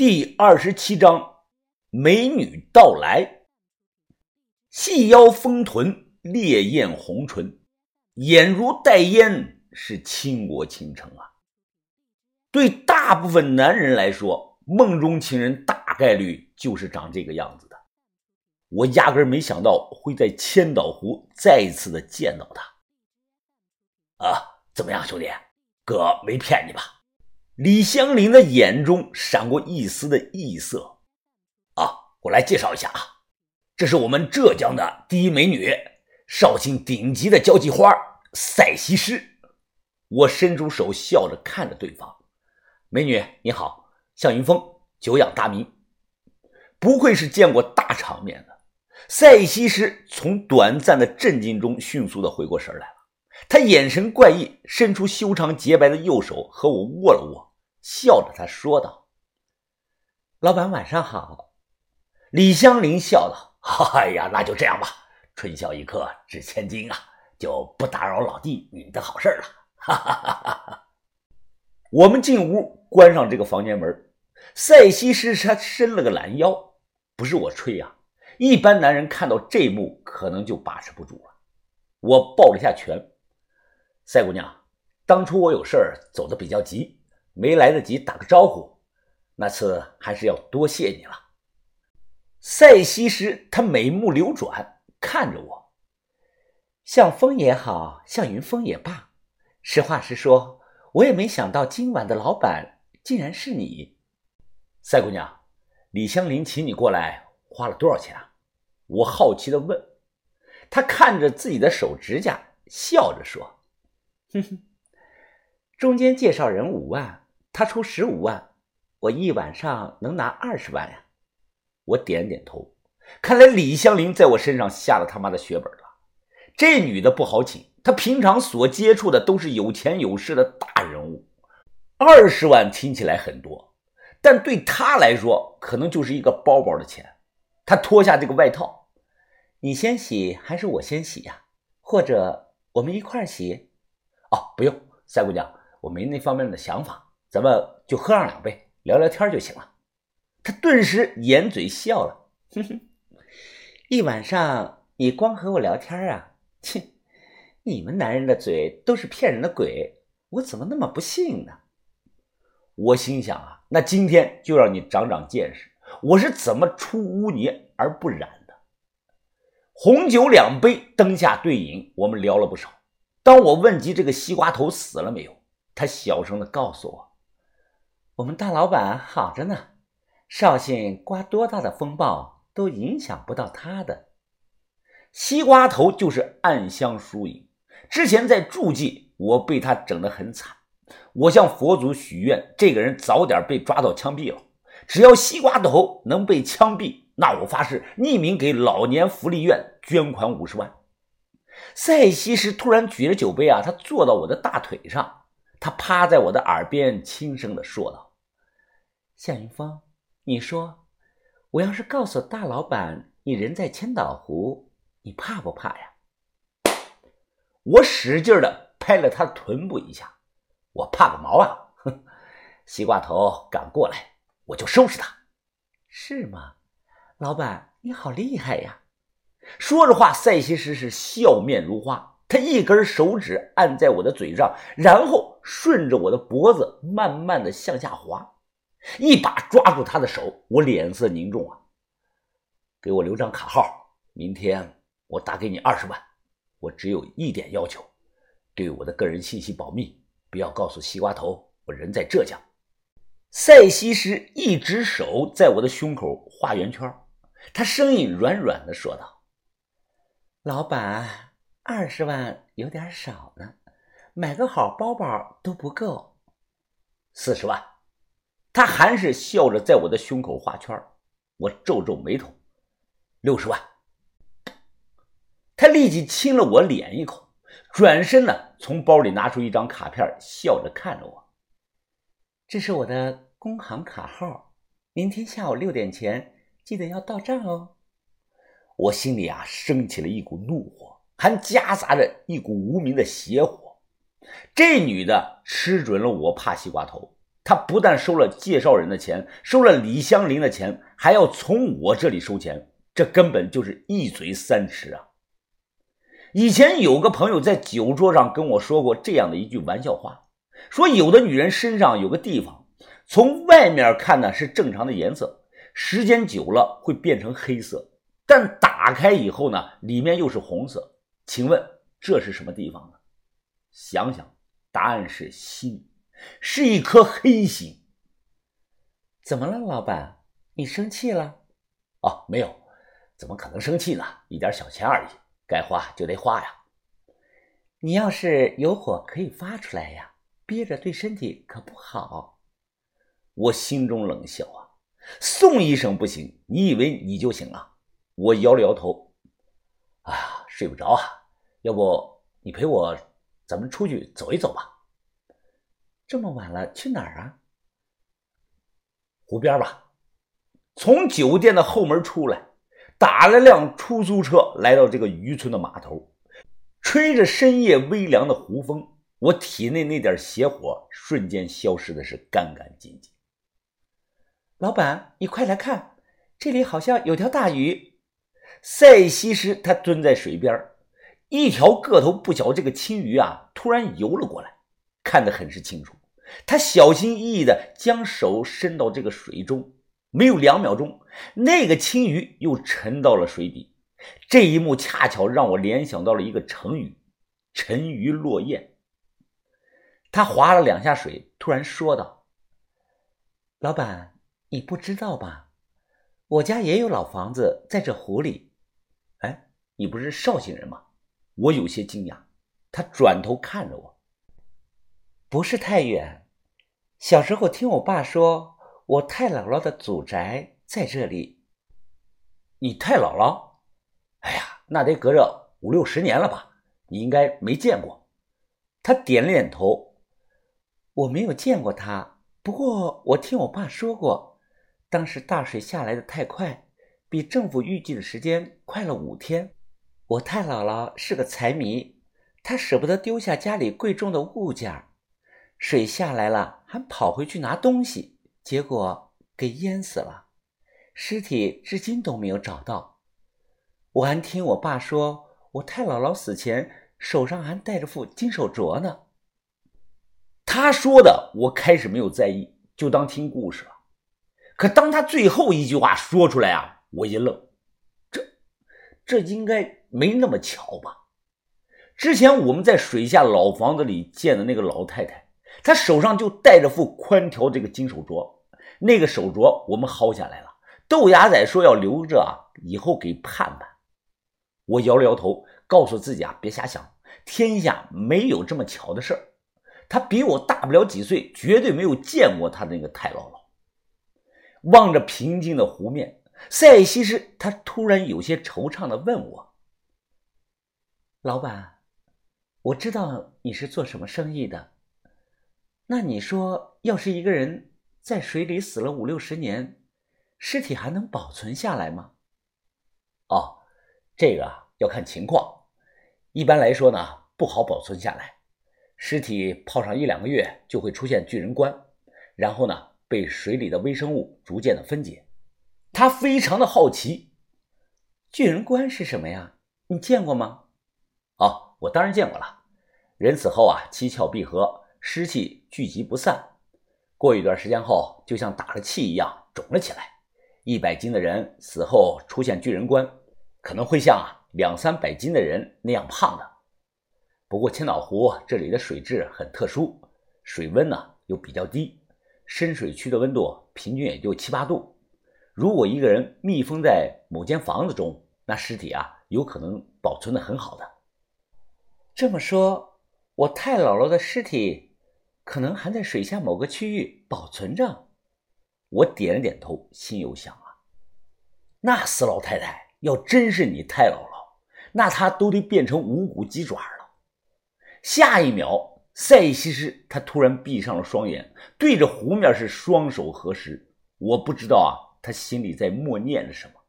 第二十七章，美女到来。细腰丰臀，烈焰红唇，眼如带烟，是倾国倾城啊！对大部分男人来说，梦中情人大概率就是长这个样子的。我压根没想到会在千岛湖再一次的见到他。啊，怎么样，兄弟，哥没骗你吧？李香林的眼中闪过一丝的异色，啊，我来介绍一下啊，这是我们浙江的第一美女，绍兴顶级的交际花赛西施。我伸出手，笑着看着对方，美女你好，向云峰，久仰大名，不愧是见过大场面的。赛西施从短暂的震惊中迅速的回过神来了，他眼神怪异，伸出修长洁白的右手和我握了握。笑着，他说道：“老板晚上好。”李香林笑道：“哎呀，那就这样吧。春宵一刻值千金啊，就不打扰老弟你们的好事了。”哈哈哈哈哈。我们进屋，关上这个房间门。赛西施他伸了个懒腰，不是我吹啊，一般男人看到这幕可能就把持不住了。我抱了一下拳：“赛姑娘，当初我有事儿走的比较急。”没来得及打个招呼，那次还是要多谢你了。赛西施，她眉目流转，看着我，向风也好，向云峰也罢，实话实说，我也没想到今晚的老板竟然是你。赛姑娘，李香林请你过来花了多少钱啊？我好奇的问。她看着自己的手指甲，笑着说：“哼哼，中间介绍人五万。”他出十五万，我一晚上能拿二十万呀！我点点头，看来李香林在我身上下了他妈的血本了。这女的不好请，她平常所接触的都是有钱有势的大人物，二十万听起来很多，但对她来说可能就是一个包包的钱。她脱下这个外套，你先洗还是我先洗呀？或者我们一块洗？哦，不用，三姑娘，我没那方面的想法。咱们就喝上两杯，聊聊天就行了。他顿时掩嘴笑了，哼哼，一晚上你光和我聊天啊？切，你们男人的嘴都是骗人的鬼，我怎么那么不信呢？我心想啊，那今天就让你长长见识，我是怎么出污泥而不染的。红酒两杯，灯下对饮，我们聊了不少。当我问及这个西瓜头死了没有，他小声的告诉我。我们大老板好着呢，绍兴刮多大的风暴都影响不到他的。西瓜头就是暗香疏影，之前在诸暨，我被他整得很惨。我向佛祖许愿，这个人早点被抓到枪毙了。只要西瓜头能被枪毙，那我发誓匿名给老年福利院捐款五十万。赛西施突然举着酒杯啊，他坐到我的大腿上，他趴在我的耳边轻声的说道。夏云峰，你说，我要是告诉大老板你人在千岛湖，你怕不怕呀？我使劲的拍了他臀部一下，我怕个毛啊！哼，西瓜头敢过来，我就收拾他。是吗？老板，你好厉害呀！说着话，赛西施是笑面如花，他一根手指按在我的嘴上，然后顺着我的脖子慢慢的向下滑。一把抓住他的手，我脸色凝重啊！给我留张卡号，明天我打给你二十万。我只有一点要求，对我的个人信息保密，不要告诉西瓜头我人在浙江。赛西施一只手在我的胸口画圆圈，他声音软软的说道：“老板，二十万有点少呢，买个好包包都不够。四十万。”他还是笑着在我的胸口画圈我皱皱眉头，六十万。他立即亲了我脸一口，转身呢，从包里拿出一张卡片，笑着看着我：“这是我的工行卡号，明天下午六点前记得要到账哦。”我心里啊，升起了一股怒火，还夹杂着一股无名的邪火。这女的吃准了我怕西瓜头。她不但收了介绍人的钱，收了李香林的钱，还要从我这里收钱，这根本就是一嘴三吃啊！以前有个朋友在酒桌上跟我说过这样的一句玩笑话，说有的女人身上有个地方，从外面看呢是正常的颜色，时间久了会变成黑色，但打开以后呢，里面又是红色。请问这是什么地方呢？想想，答案是心。是一颗黑心。怎么了，老板？你生气了？哦，没有，怎么可能生气呢？一点小钱而已，该花就得花呀。你要是有火，可以发出来呀，憋着对身体可不好。我心中冷笑啊，宋医生不行，你以为你就行啊？我摇了摇头，啊，睡不着啊，要不你陪我，咱们出去走一走吧。这么晚了，去哪儿啊？湖边吧。从酒店的后门出来，打了辆出租车，来到这个渔村的码头，吹着深夜微凉的湖风，我体内那点邪火瞬间消失的是干干净净。老板，你快来看，这里好像有条大鱼。赛西施他蹲在水边，一条个头不小这个青鱼啊，突然游了过来，看得很是清楚。他小心翼翼地将手伸到这个水中，没有两秒钟，那个青鱼又沉到了水底。这一幕恰巧让我联想到了一个成语“沉鱼落雁”。他划了两下水，突然说道：“老板，你不知道吧？我家也有老房子在这湖里。你不是绍兴人吗？”我有些惊讶。他转头看着我。不是太远。小时候听我爸说，我太姥姥的祖宅在这里。你太姥姥？哎呀，那得隔着五六十年了吧？你应该没见过。他点了点头。我没有见过他，不过我听我爸说过，当时大水下来的太快，比政府预计的时间快了五天。我太姥姥是个财迷，她舍不得丢下家里贵重的物件儿水下来了，还跑回去拿东西，结果给淹死了，尸体至今都没有找到。我还听我爸说，我太姥姥死前手上还戴着副金手镯呢。他说的，我开始没有在意，就当听故事了。可当他最后一句话说出来啊，我一愣，这，这应该没那么巧吧？之前我们在水下老房子里见的那个老太太。她手上就戴着副宽条这个金手镯，那个手镯我们薅下来了。豆芽仔说要留着啊，以后给盼盼。我摇了摇头，告诉自己啊，别瞎想，天下没有这么巧的事儿。他比我大不了几岁，绝对没有见过他那个太姥姥。望着平静的湖面，赛西施他突然有些惆怅的问我：“老板，我知道你是做什么生意的。”那你说，要是一个人在水里死了五六十年，尸体还能保存下来吗？哦，这个要看情况。一般来说呢，不好保存下来。尸体泡上一两个月就会出现巨人观，然后呢，被水里的微生物逐渐的分解。他非常的好奇，巨人观是什么呀？你见过吗？哦，我当然见过了。人死后啊，七窍闭合。湿气聚集不散，过一段时间后，就像打了气一样肿了起来。一百斤的人死后出现巨人观，可能会像两三百斤的人那样胖的。不过千岛湖这里的水质很特殊，水温呢又比较低，深水区的温度平均也就七八度。如果一个人密封在某间房子中，那尸体啊有可能保存的很好的。这么说，我太姥姥的尸体。可能还在水下某个区域保存着。我点了点头，心有想啊，那死老太太要真是你太姥姥，那她都得变成无骨鸡爪了。下一秒，赛西施她突然闭上了双眼，对着湖面是双手合十。我不知道啊，她心里在默念着什么。